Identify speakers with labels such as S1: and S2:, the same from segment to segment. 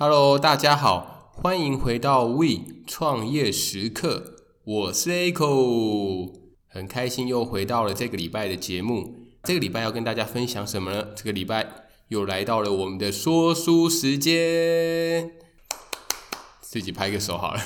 S1: Hello，大家好，欢迎回到 We 创业时刻，我是 Echo，很开心又回到了这个礼拜的节目。这个礼拜要跟大家分享什么呢？这个礼拜又来到了我们的说书时间，自己拍个手好了。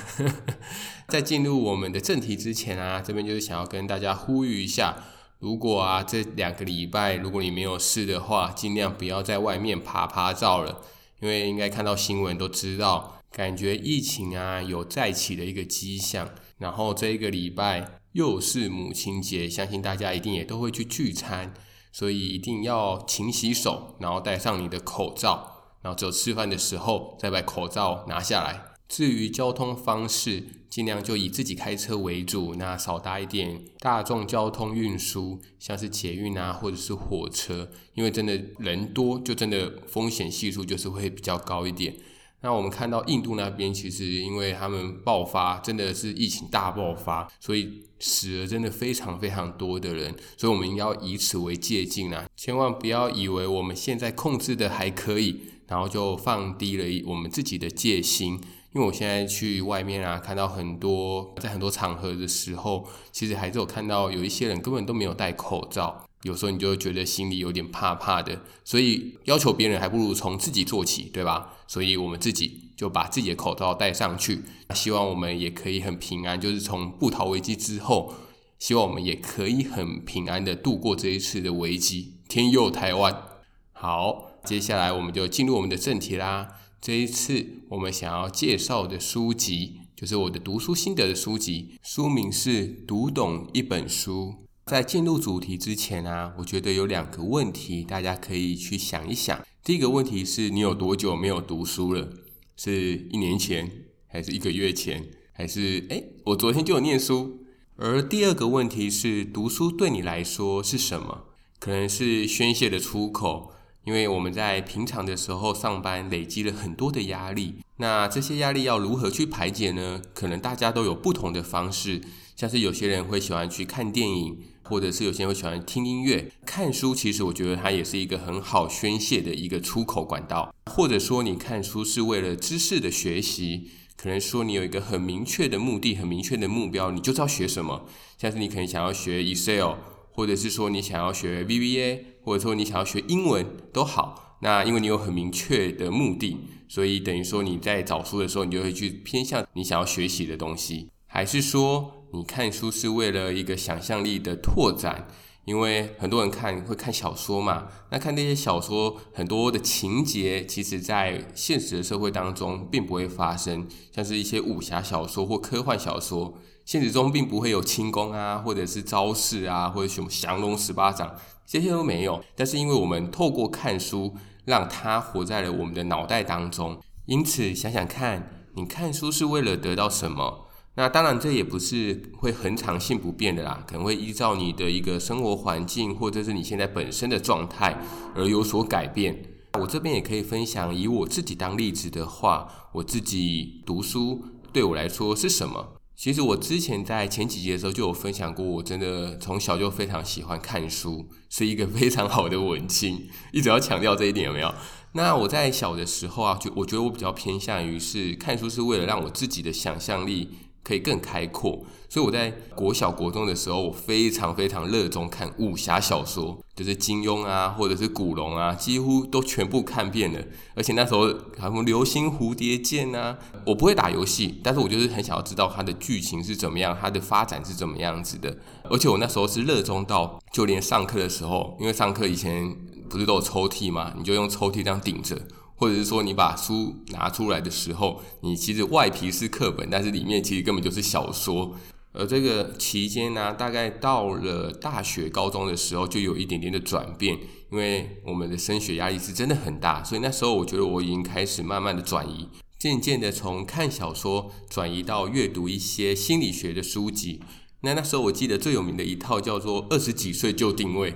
S1: 在进入我们的正题之前啊，这边就是想要跟大家呼吁一下，如果啊这两个礼拜如果你没有事的话，尽量不要在外面爬爬照了。因为应该看到新闻都知道，感觉疫情啊有再起的一个迹象。然后这一个礼拜又是母亲节，相信大家一定也都会去聚餐，所以一定要勤洗手，然后戴上你的口罩，然后只有吃饭的时候再把口罩拿下来。至于交通方式，尽量就以自己开车为主，那少搭一点大众交通运输，像是捷运啊，或者是火车，因为真的人多，就真的风险系数就是会比较高一点。那我们看到印度那边，其实因为他们爆发，真的是疫情大爆发，所以死了真的非常非常多的人，所以我们要以此为借鉴啊，千万不要以为我们现在控制的还可以，然后就放低了我们自己的戒心。因为我现在去外面啊，看到很多在很多场合的时候，其实还是有看到有一些人根本都没有戴口罩，有时候你就觉得心里有点怕怕的。所以要求别人还不如从自己做起，对吧？所以我们自己就把自己的口罩戴上去，希望我们也可以很平安。就是从布桃危机之后，希望我们也可以很平安的度过这一次的危机。天佑台湾！好，接下来我们就进入我们的正题啦。这一次我们想要介绍的书籍，就是我的读书心得的书籍，书名是《读懂一本书》。在进入主题之前啊，我觉得有两个问题大家可以去想一想。第一个问题是你有多久没有读书了？是一年前，还是一个月前，还是诶，我昨天就有念书？而第二个问题是，读书对你来说是什么？可能是宣泄的出口。因为我们在平常的时候上班累积了很多的压力，那这些压力要如何去排解呢？可能大家都有不同的方式，像是有些人会喜欢去看电影，或者是有些人会喜欢听音乐、看书。其实我觉得它也是一个很好宣泄的一个出口管道。或者说你看书是为了知识的学习，可能说你有一个很明确的目的、很明确的目标，你就知道学什么。像是你可能想要学 Excel，或者是说你想要学 VBA。或者说你想要学英文都好，那因为你有很明确的目的，所以等于说你在找书的时候，你就会去偏向你想要学习的东西。还是说你看书是为了一个想象力的拓展？因为很多人看会看小说嘛，那看那些小说很多的情节，其实在现实的社会当中并不会发生，像是一些武侠小说或科幻小说，现实中并不会有轻功啊，或者是招式啊，或者什么降龙十八掌。这些都没有，但是因为我们透过看书，让它活在了我们的脑袋当中。因此，想想看，你看书是为了得到什么？那当然，这也不是会恒常性不变的啦，可能会依照你的一个生活环境，或者是你现在本身的状态而有所改变。我这边也可以分享，以我自己当例子的话，我自己读书对我来说是什么？其实我之前在前几集的时候就有分享过，我真的从小就非常喜欢看书，是一个非常好的文青，一直要强调这一点有没有？那我在小的时候啊，就我觉得我比较偏向于是看书是为了让我自己的想象力。可以更开阔，所以我在国小国中的时候，我非常非常热衷看武侠小说，就是金庸啊，或者是古龙啊，几乎都全部看遍了。而且那时候还什么流星蝴蝶剑啊，我不会打游戏，但是我就是很想要知道它的剧情是怎么样，它的发展是怎么样子的。而且我那时候是热衷到，就连上课的时候，因为上课以前不是都有抽屉嘛，你就用抽屉这样顶着。或者是说，你把书拿出来的时候，你其实外皮是课本，但是里面其实根本就是小说。而这个期间呢，大概到了大学、高中的时候，就有一点点的转变，因为我们的升学压力是真的很大，所以那时候我觉得我已经开始慢慢的转移，渐渐的从看小说转移到阅读一些心理学的书籍。那那时候我记得最有名的一套叫做《二十几岁就定位》，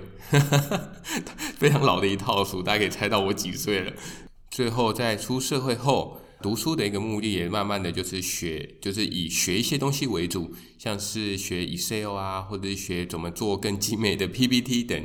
S1: 非常老的一套书，大家可以猜到我几岁了。最后，在出社会后，读书的一个目的也慢慢的就是学，就是以学一些东西为主，像是学 Excel 啊，或者是学怎么做更精美的 PPT 等。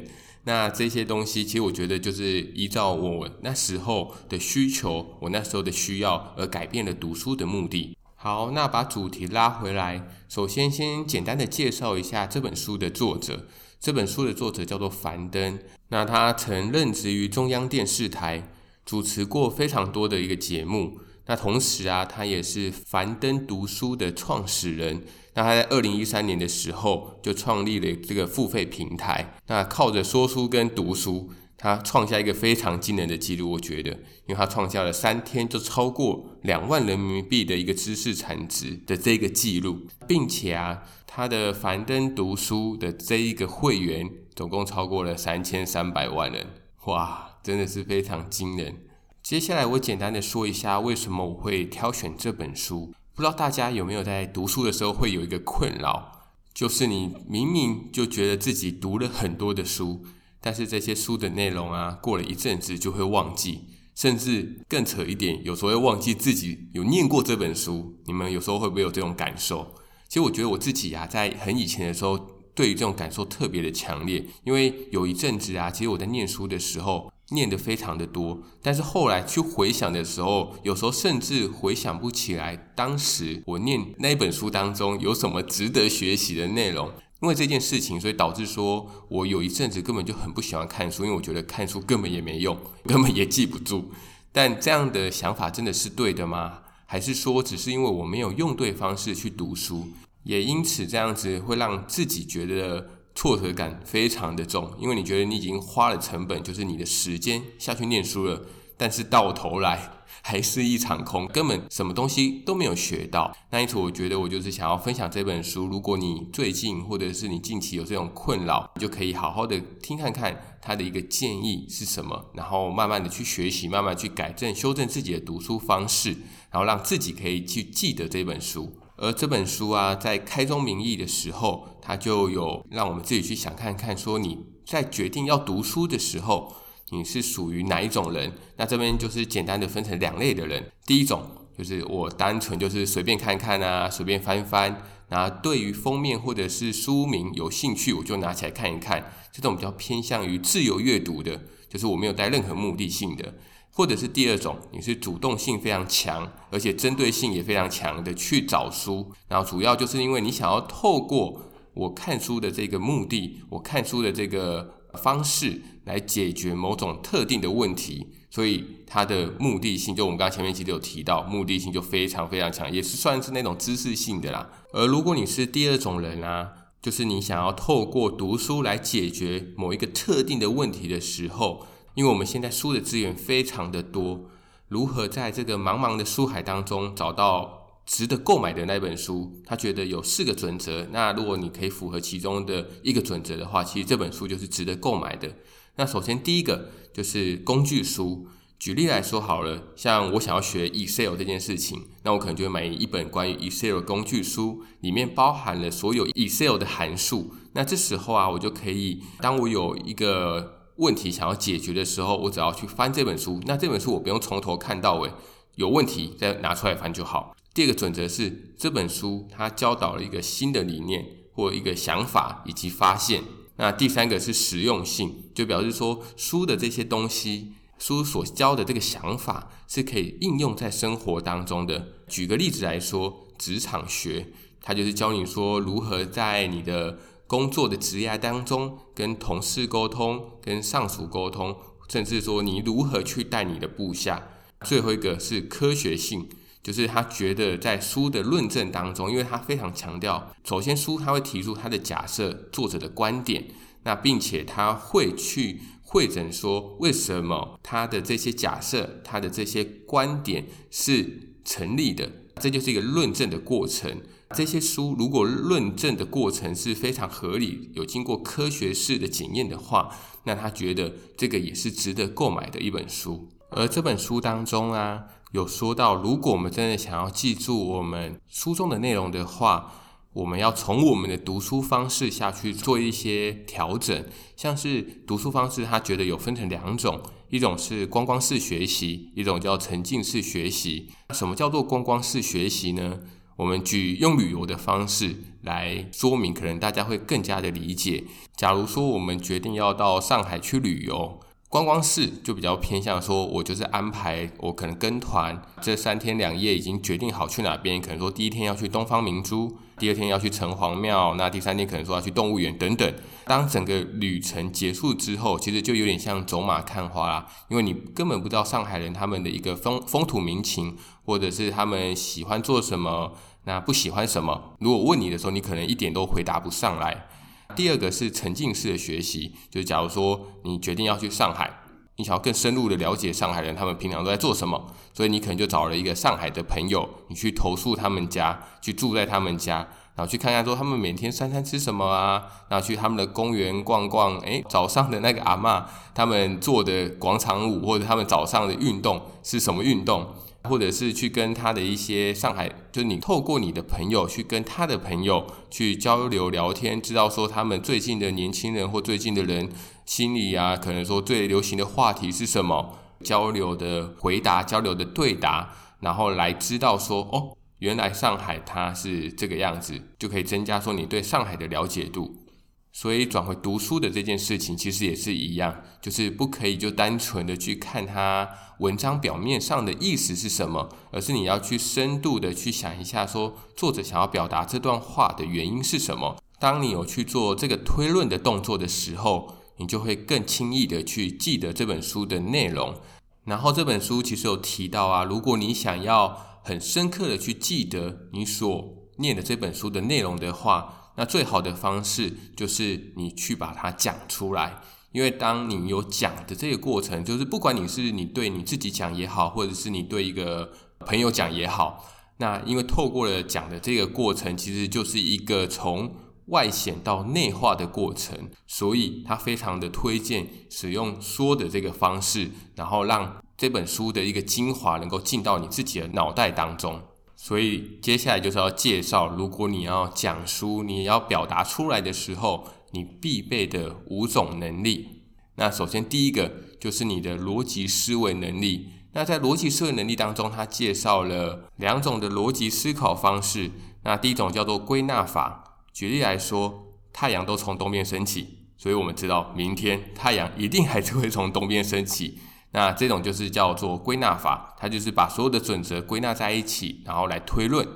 S1: 那这些东西，其实我觉得就是依照我那时候的需求，我那时候的需要而改变了读书的目的。好，那把主题拉回来，首先先简单的介绍一下这本书的作者。这本书的作者叫做樊登，那他曾任职于中央电视台，主持过非常多的一个节目。那同时啊，他也是樊登读书的创始人。那他在二零一三年的时候就创立了这个付费平台。那靠着说书跟读书，他创下一个非常惊人的记录，我觉得，因为他创下了三天就超过两万人民币的一个知识产值的这个记录，并且啊，他的樊登读书的这一个会员总共超过了三千三百万人，哇，真的是非常惊人。接下来我简单的说一下为什么我会挑选这本书。不知道大家有没有在读书的时候会有一个困扰，就是你明明就觉得自己读了很多的书，但是这些书的内容啊，过了一阵子就会忘记，甚至更扯一点，有时候会忘记自己有念过这本书。你们有时候会不会有这种感受？其实我觉得我自己啊，在很以前的时候，对于这种感受特别的强烈，因为有一阵子啊，其实我在念书的时候。念得非常的多，但是后来去回想的时候，有时候甚至回想不起来当时我念那本书当中有什么值得学习的内容。因为这件事情，所以导致说我有一阵子根本就很不喜欢看书，因为我觉得看书根本也没用，根本也记不住。但这样的想法真的是对的吗？还是说只是因为我没有用对方式去读书，也因此这样子会让自己觉得。挫折感非常的重，因为你觉得你已经花了成本，就是你的时间下去念书了，但是到头来还是一场空，根本什么东西都没有学到。那因此，我觉得我就是想要分享这本书。如果你最近或者是你近期有这种困扰，你就可以好好的听看看他的一个建议是什么，然后慢慢的去学习，慢慢去改正、修正自己的读书方式，然后让自己可以去记得这本书。而这本书啊，在开宗明义的时候，它就有让我们自己去想看看，说你在决定要读书的时候，你是属于哪一种人？那这边就是简单的分成两类的人。第一种就是我单纯就是随便看看啊，随便翻翻，然后对于封面或者是书名有兴趣，我就拿起来看一看。这种比较偏向于自由阅读的，就是我没有带任何目的性的。或者是第二种，你是主动性非常强，而且针对性也非常强的去找书，然后主要就是因为你想要透过我看书的这个目的，我看书的这个方式来解决某种特定的问题，所以它的目的性，就我们刚前面其实有提到，目的性就非常非常强，也是算是那种知识性的啦。而如果你是第二种人啊，就是你想要透过读书来解决某一个特定的问题的时候。因为我们现在书的资源非常的多，如何在这个茫茫的书海当中找到值得购买的那本书？他觉得有四个准则。那如果你可以符合其中的一个准则的话，其实这本书就是值得购买的。那首先第一个就是工具书。举例来说好了，像我想要学 Excel 这件事情，那我可能就会买一本关于 Excel 工具书，里面包含了所有 Excel 的函数。那这时候啊，我就可以，当我有一个问题想要解决的时候，我只要去翻这本书。那这本书我不用从头看到尾，有问题再拿出来翻就好。第二个准则是，这本书它教导了一个新的理念或一个想法以及发现。那第三个是实用性，就表示说书的这些东西，书所教的这个想法是可以应用在生活当中的。举个例子来说，职场学，它就是教你说如何在你的工作的职涯当中，跟同事沟通，跟上属沟通，甚至说你如何去带你的部下。最后一个是科学性，就是他觉得在书的论证当中，因为他非常强调，首先书他会提出他的假设，作者的观点，那并且他会去会诊说为什么他的这些假设，他的这些观点是成立的，这就是一个论证的过程。这些书如果论证的过程是非常合理，有经过科学式的检验的话，那他觉得这个也是值得购买的一本书。而这本书当中啊，有说到，如果我们真的想要记住我们书中的内容的话，我们要从我们的读书方式下去做一些调整。像是读书方式，他觉得有分成两种，一种是观光式学习，一种叫沉浸式学习。什么叫做观光式学习呢？我们举用旅游的方式来说明，可能大家会更加的理解。假如说我们决定要到上海去旅游，观光市就比较偏向说，我就是安排我可能跟团这三天两夜已经决定好去哪边，可能说第一天要去东方明珠，第二天要去城隍庙，那第三天可能说要去动物园等等。当整个旅程结束之后，其实就有点像走马看花啦，因为你根本不知道上海人他们的一个风风土民情，或者是他们喜欢做什么，那不喜欢什么。如果问你的时候，你可能一点都回答不上来。第二个是沉浸式的学习，就是假如说你决定要去上海，你想要更深入的了解上海人他们平常都在做什么，所以你可能就找了一个上海的朋友，你去投诉他们家，去住在他们家。然后去看看说他们每天三餐吃什么啊，然后去他们的公园逛逛，诶，早上的那个阿嬷他们做的广场舞，或者他们早上的运动是什么运动，或者是去跟他的一些上海，就是你透过你的朋友去跟他的朋友去交流聊天，知道说他们最近的年轻人或最近的人心里啊，可能说最流行的话题是什么，交流的回答，交流的对答，然后来知道说哦。原来上海它是这个样子，就可以增加说你对上海的了解度。所以转回读书的这件事情，其实也是一样，就是不可以就单纯的去看它文章表面上的意思是什么，而是你要去深度的去想一下，说作者想要表达这段话的原因是什么。当你有去做这个推论的动作的时候，你就会更轻易的去记得这本书的内容。然后这本书其实有提到啊，如果你想要很深刻的去记得你所念的这本书的内容的话，那最好的方式就是你去把它讲出来。因为当你有讲的这个过程，就是不管你是你对你自己讲也好，或者是你对一个朋友讲也好，那因为透过了讲的这个过程，其实就是一个从外显到内化的过程，所以他非常的推荐使用说的这个方式，然后让。这本书的一个精华能够进到你自己的脑袋当中，所以接下来就是要介绍，如果你要讲书，你要表达出来的时候，你必备的五种能力。那首先第一个就是你的逻辑思维能力。那在逻辑思维能力当中，他介绍了两种的逻辑思考方式。那第一种叫做归纳法。举例来说，太阳都从东边升起，所以我们知道明天太阳一定还是会从东边升起。那这种就是叫做归纳法，它就是把所有的准则归纳在一起，然后来推论。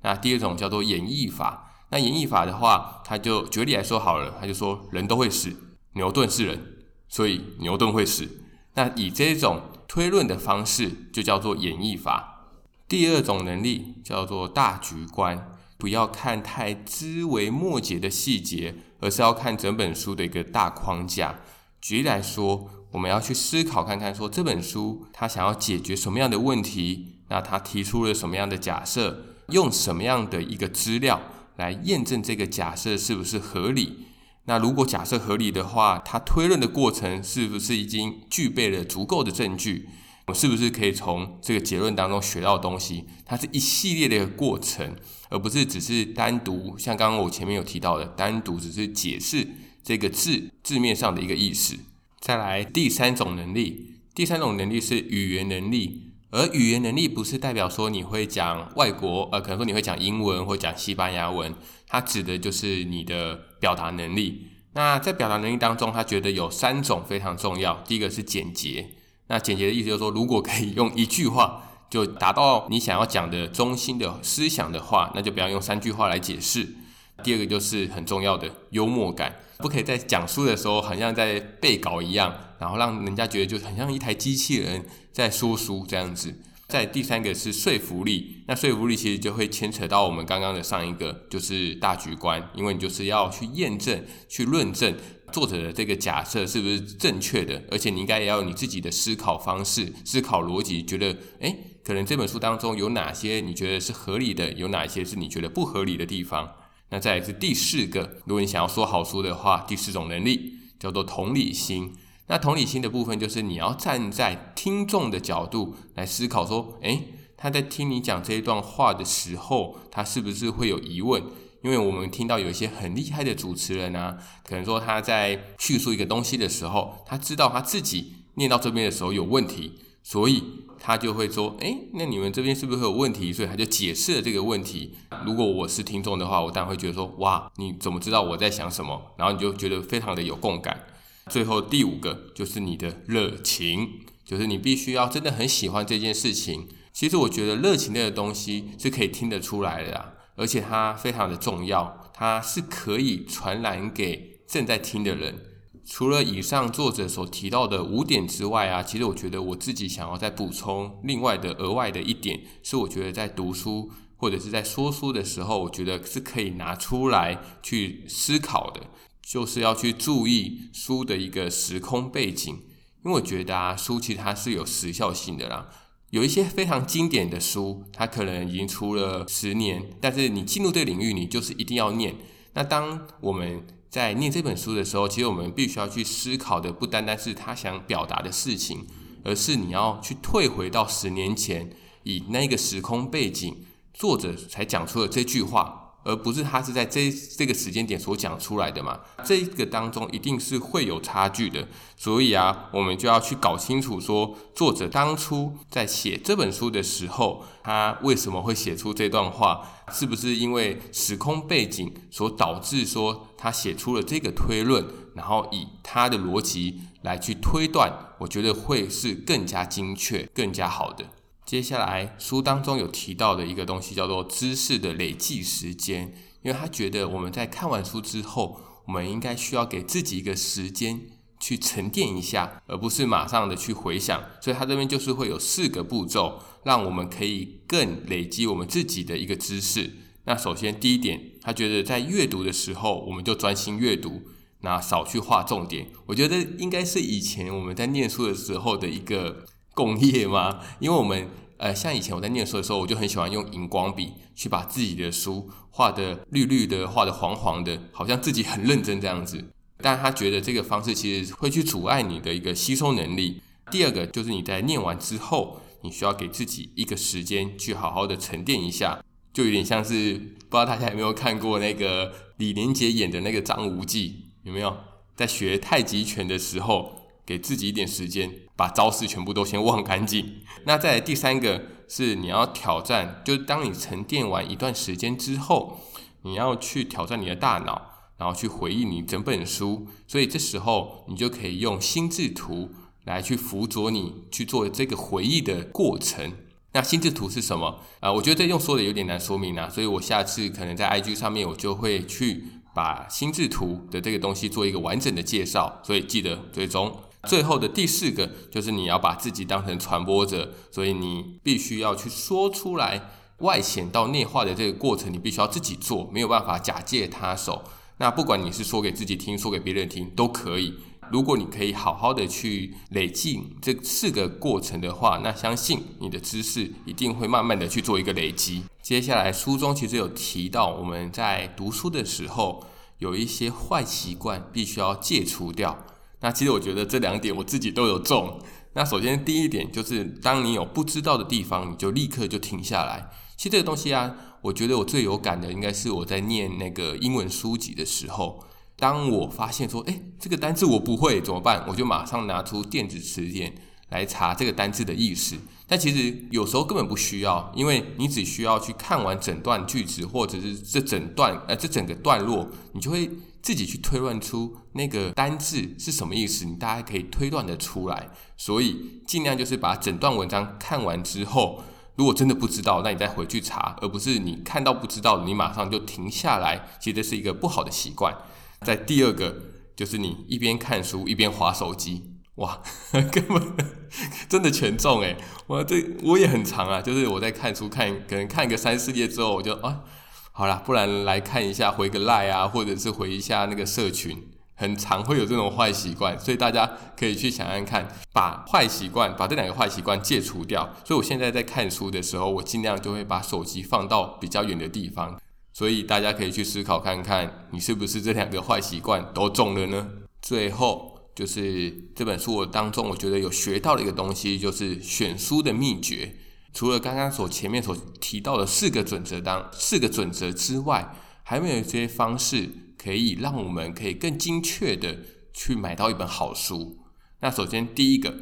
S1: 那第二种叫做演绎法，那演绎法的话，它就举例来说好了，它就说人都会死，牛顿是人，所以牛顿会死。那以这种推论的方式，就叫做演绎法。第二种能力叫做大局观，不要看太枝微末节的细节，而是要看整本书的一个大框架。举例来说。我们要去思考看看，说这本书它想要解决什么样的问题？那它提出了什么样的假设？用什么样的一个资料来验证这个假设是不是合理？那如果假设合理的话，它推论的过程是不是已经具备了足够的证据？我是不是可以从这个结论当中学到东西？它是一系列的一个过程，而不是只是单独像刚刚我前面有提到的，单独只是解释这个字字面上的一个意思。再来第三种能力，第三种能力是语言能力，而语言能力不是代表说你会讲外国，呃，可能说你会讲英文或讲西班牙文，它指的就是你的表达能力。那在表达能力当中，他觉得有三种非常重要，第一个是简洁。那简洁的意思就是说，如果可以用一句话就达到你想要讲的中心的思想的话，那就不要用三句话来解释。第二个就是很重要的幽默感，不可以在讲书的时候好像在背稿一样，然后让人家觉得就很像一台机器人在说书这样子。在第三个是说服力，那说服力其实就会牵扯到我们刚刚的上一个，就是大局观，因为你就是要去验证、去论证作者的这个假设是不是正确的，而且你应该也要有你自己的思考方式、思考逻辑，觉得诶，可能这本书当中有哪些你觉得是合理的，有哪些是你觉得不合理的地方。那再来是第四个，如果你想要说好书的话，第四种能力叫做同理心。那同理心的部分就是你要站在听众的角度来思考，说，诶，他在听你讲这一段话的时候，他是不是会有疑问？因为我们听到有一些很厉害的主持人啊，可能说他在叙述一个东西的时候，他知道他自己念到这边的时候有问题，所以他就会说：“诶，那你们这边是不是会有问题？”所以他就解释了这个问题。如果我是听众的话，我当然会觉得说：“哇，你怎么知道我在想什么？”然后你就觉得非常的有共感。最后第五个就是你的热情，就是你必须要真的很喜欢这件事情。其实我觉得热情类的东西是可以听得出来的啊，而且它非常的重要，它是可以传染给正在听的人。除了以上作者所提到的五点之外啊，其实我觉得我自己想要再补充另外的额外的一点，是我觉得在读书或者是在说书的时候，我觉得是可以拿出来去思考的，就是要去注意书的一个时空背景，因为我觉得啊，书其实它是有时效性的啦。有一些非常经典的书，它可能已经出了十年，但是你进入这个领域，你就是一定要念。那当我们在念这本书的时候，其实我们必须要去思考的，不单单是他想表达的事情，而是你要去退回到十年前，以那个时空背景，作者才讲出了这句话。而不是他是在这这个时间点所讲出来的嘛？这个当中一定是会有差距的，所以啊，我们就要去搞清楚说，作者当初在写这本书的时候，他为什么会写出这段话？是不是因为时空背景所导致说他写出了这个推论，然后以他的逻辑来去推断？我觉得会是更加精确、更加好的。接下来书当中有提到的一个东西叫做知识的累积时间，因为他觉得我们在看完书之后，我们应该需要给自己一个时间去沉淀一下，而不是马上的去回想。所以他这边就是会有四个步骤，让我们可以更累积我们自己的一个知识。那首先第一点，他觉得在阅读的时候，我们就专心阅读，那少去画重点。我觉得应该是以前我们在念书的时候的一个。共业吗？因为我们呃，像以前我在念书的时候，我就很喜欢用荧光笔去把自己的书画的绿绿的，画的黄黄的，好像自己很认真这样子。但他觉得这个方式其实会去阻碍你的一个吸收能力。第二个就是你在念完之后，你需要给自己一个时间去好好的沉淀一下，就有点像是不知道大家有没有看过那个李连杰演的那个张无忌，有没有？在学太极拳的时候。给自己一点时间，把招式全部都先忘干净。那再来第三个是你要挑战，就是当你沉淀完一段时间之后，你要去挑战你的大脑，然后去回忆你整本书。所以这时候你就可以用心智图来去辅佐你去做这个回忆的过程。那心智图是什么？啊、呃，我觉得这用说的有点难说明啊，所以我下次可能在 IG 上面我就会去把心智图的这个东西做一个完整的介绍。所以记得追踪。最后的第四个就是你要把自己当成传播者，所以你必须要去说出来，外显到内化的这个过程，你必须要自己做，没有办法假借他手。那不管你是说给自己听，说给别人听都可以。如果你可以好好的去累积这四个过程的话，那相信你的知识一定会慢慢的去做一个累积。接下来书中其实有提到，我们在读书的时候有一些坏习惯必须要戒除掉。那其实我觉得这两点我自己都有中。那首先第一点就是，当你有不知道的地方，你就立刻就停下来。其实这个东西啊，我觉得我最有感的应该是我在念那个英文书籍的时候，当我发现说，诶，这个单字我不会怎么办？我就马上拿出电子词典来查这个单字的意思。但其实有时候根本不需要，因为你只需要去看完整段句子，或者是这整段呃这整个段落，你就会。自己去推断出那个单字是什么意思，你大概可以推断得出来。所以尽量就是把整段文章看完之后，如果真的不知道，那你再回去查，而不是你看到不知道，你马上就停下来。其实是一个不好的习惯。在第二个就是你一边看书一边划手机，哇，根本真的全中诶，我这我也很长啊，就是我在看书看，可能看个三四页之后，我就啊。好啦，不然来看一下回个赖啊，或者是回一下那个社群，很常会有这种坏习惯，所以大家可以去想想看，把坏习惯，把这两个坏习惯戒除掉。所以我现在在看书的时候，我尽量就会把手机放到比较远的地方。所以大家可以去思考看看，你是不是这两个坏习惯都中了呢？最后就是这本书我当中，我觉得有学到的一个东西，就是选书的秘诀。除了刚刚所前面所提到的四个准则当四个准则之外，还没有一些方式可以让我们可以更精确的去买到一本好书？那首先第一个，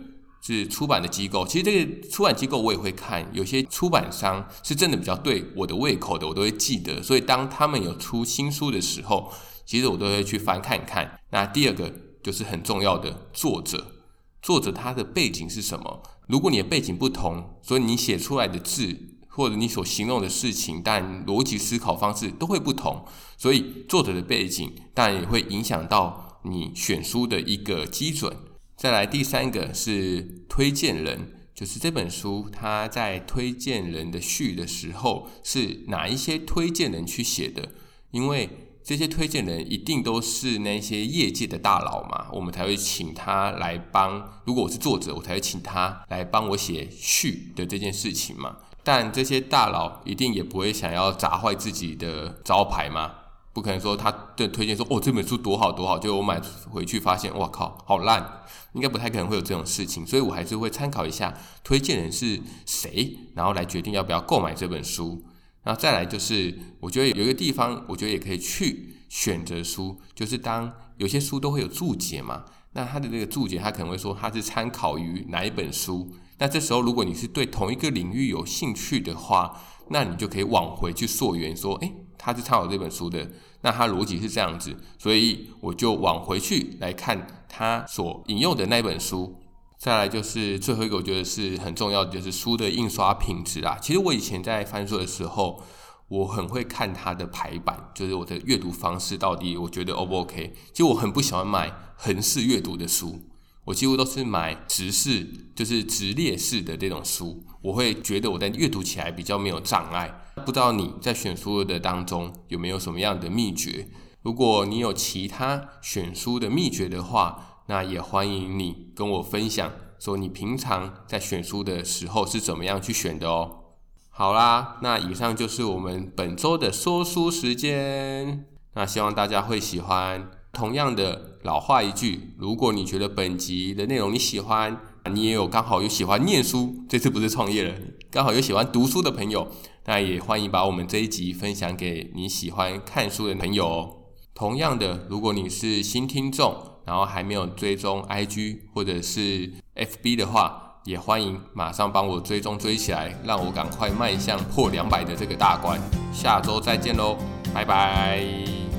S1: 是出版的机构。其实这个出版机构我也会看，有些出版商是真的比较对我的胃口的，我都会记得。所以当他们有出新书的时候，其实我都会去翻看一看。那第二个就是很重要的作者，作者他的背景是什么？如果你的背景不同，所以你写出来的字或者你所形容的事情，但逻辑思考方式都会不同。所以作者的背景当然也会影响到你选书的一个基准。再来第三个是推荐人，就是这本书它在推荐人的序的时候是哪一些推荐人去写的？因为这些推荐人一定都是那些业界的大佬嘛，我们才会请他来帮。如果我是作者，我才会请他来帮我写序的这件事情嘛。但这些大佬一定也不会想要砸坏自己的招牌嘛。不可能说他的推荐说哦，这本书多好多好，就我买回去发现哇靠好烂，应该不太可能会有这种事情，所以我还是会参考一下推荐人是谁，然后来决定要不要购买这本书。然后再来就是我觉得有一个地方，我觉得也可以去选择书，就是当有些书都会有注解嘛，那它的这个注解它可能会说它是参考于哪一本书，那这时候如果你是对同一个领域有兴趣的话，那你就可以往回去溯源说，诶。他是参考这本书的，那他逻辑是这样子，所以我就往回去来看他所引用的那本书。再来就是最后一个，我觉得是很重要的，就是书的印刷品质啊。其实我以前在翻书的时候，我很会看它的排版，就是我的阅读方式到底我觉得 O 不 OK。其实我很不喜欢买横式阅读的书。我几乎都是买直式，就是直列式的这种书，我会觉得我在阅读起来比较没有障碍。不知道你在选书的当中有没有什么样的秘诀？如果你有其他选书的秘诀的话，那也欢迎你跟我分享，说你平常在选书的时候是怎么样去选的哦。好啦，那以上就是我们本周的说书时间，那希望大家会喜欢。同样的老话一句，如果你觉得本集的内容你喜欢，你也有刚好有喜欢念书，这次不是创业了，刚好有喜欢读书的朋友，那也欢迎把我们这一集分享给你喜欢看书的朋友哦。同样的，如果你是新听众，然后还没有追踪 IG 或者是 FB 的话，也欢迎马上帮我追踪追起来，让我赶快迈向破两百的这个大关。下周再见喽，拜拜。